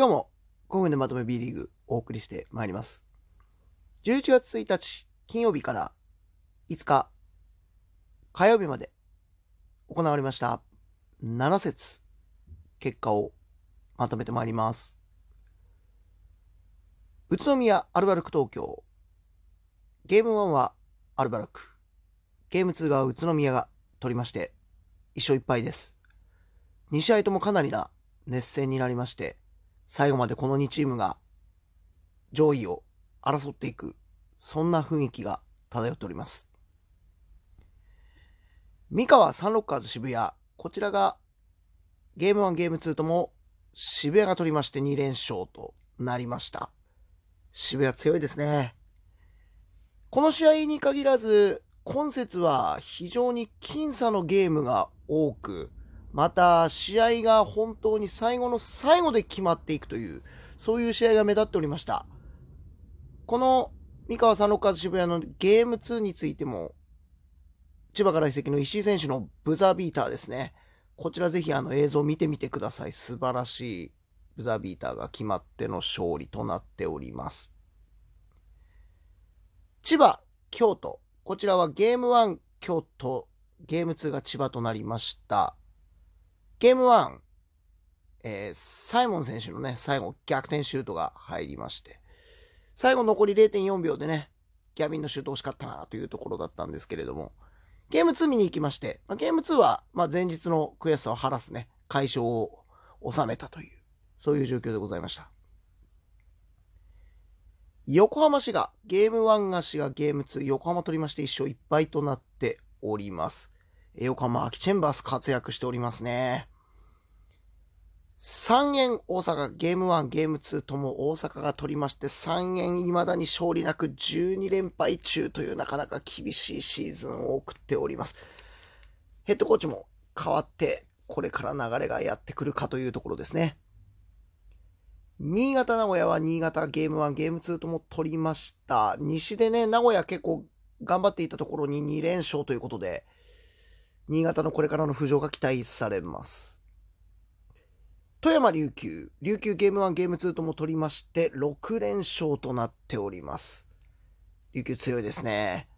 今日も5分でまとめ B リーグお送りしてまいります。11月1日金曜日から5日火曜日まで行われました7節結果をまとめてまいります。宇都宮アルバルク東京ゲーム1はアルバルクゲーム2が宇都宮が取りまして1勝1敗です。2試合ともかなりな熱戦になりまして最後までこの2チームが上位を争っていくそんな雰囲気が漂っております。三河サンロッカーズ渋谷こちらがゲーム1ゲーム2とも渋谷が取りまして2連勝となりました。渋谷強いですね。この試合に限らず今節は非常に僅差のゲームが多くまた試合が本当に最後の最後で決まっていくというそういう試合が目立っておりました。この三河サンロッカーズ渋谷のゲーム2についても千葉から移籍の石井選手のブザービーターですね。こちらぜひあの映像を見てみてください。素晴らしいブザービーターが決まっての勝利となっております。千葉京都。こちらはゲーム1京都。ゲーム2が千葉となりました。ゲーム1、えー、サイモン選手のね、最後逆転シュートが入りまして、最後残り0.4秒でね、ギャビンのシュート惜しかったなというところだったんですけれども、ゲーム2見に行きまして、まあ、ゲーム2は、まあ、前日の悔しさを晴らすね、解消を収めたという、そういう状況でございました。横浜市が、ゲーム1が市がゲーム2、横浜取りまして1勝1敗となっております。横浜秋チェンバース活躍しておりますね。3円大阪ゲーム1ゲーム2とも大阪が取りまして3円未だに勝利なく12連敗中というなかなか厳しいシーズンを送っております。ヘッドコーチも変わってこれから流れがやってくるかというところですね。新潟名古屋は新潟ゲーム1ゲーム2とも取りました。西でね、名古屋結構頑張っていたところに2連勝ということで、新潟のこれからの浮上が期待されます。富山琉球、琉球ゲーム1ゲーム2とも取りまして6連勝となっております。琉球強いですね。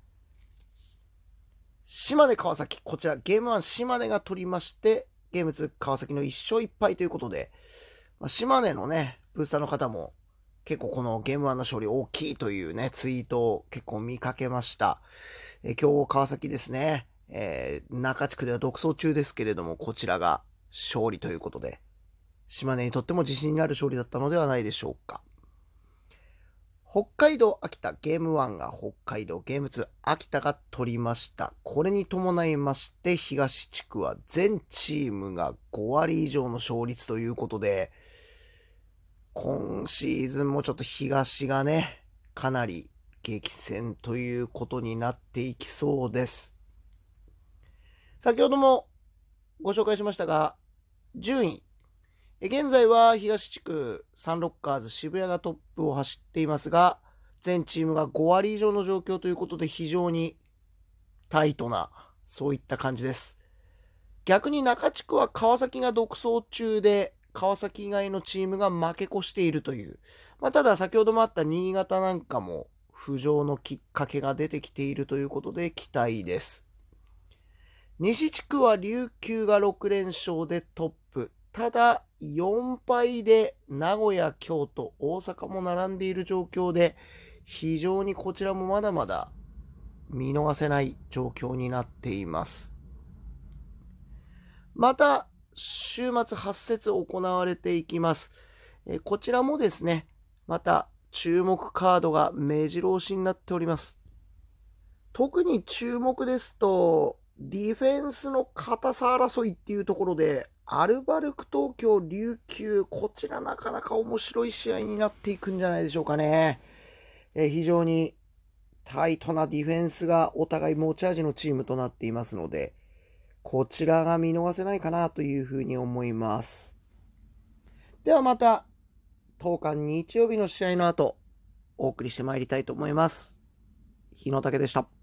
島根川崎、こちらゲーム1島根が取りまして、ゲーム2川崎の1勝1敗ということで、まあ、島根のね、ブースターの方も結構このゲーム1の勝利大きいというね、ツイートを結構見かけました。え今日川崎ですね。えー、中地区では独走中ですけれども、こちらが勝利ということで、島根にとっても自信になる勝利だったのではないでしょうか。北海道秋田ゲーム1が北海道ゲーム2秋田が取りました。これに伴いまして東地区は全チームが5割以上の勝率ということで、今シーズンもちょっと東がね、かなり激戦ということになっていきそうです。先ほどもご紹介しましたが、順位。現在は東地区サンロッカーズ渋谷がトップを走っていますが、全チームが5割以上の状況ということで非常にタイトな、そういった感じです。逆に中地区は川崎が独走中で、川崎以外のチームが負け越しているという。まあ、ただ先ほどもあった新潟なんかも浮上のきっかけが出てきているということで期待です。西地区は琉球が6連勝でトップ。ただ、4敗で名古屋、京都、大阪も並んでいる状況で、非常にこちらもまだまだ見逃せない状況になっています。また、週末8節行われていきます。えこちらもですね、また注目カードが目白押しになっております。特に注目ですと、ディフェンスの硬さ争いっていうところで、アルバルク東京、琉球、こちらなかなか面白い試合になっていくんじゃないでしょうかね。え非常にタイトなディフェンスがお互い持ち味のチームとなっていますので、こちらが見逃せないかなというふうに思います。ではまた、10日日曜日の試合の後、お送りしてまいりたいと思います。日野武でした。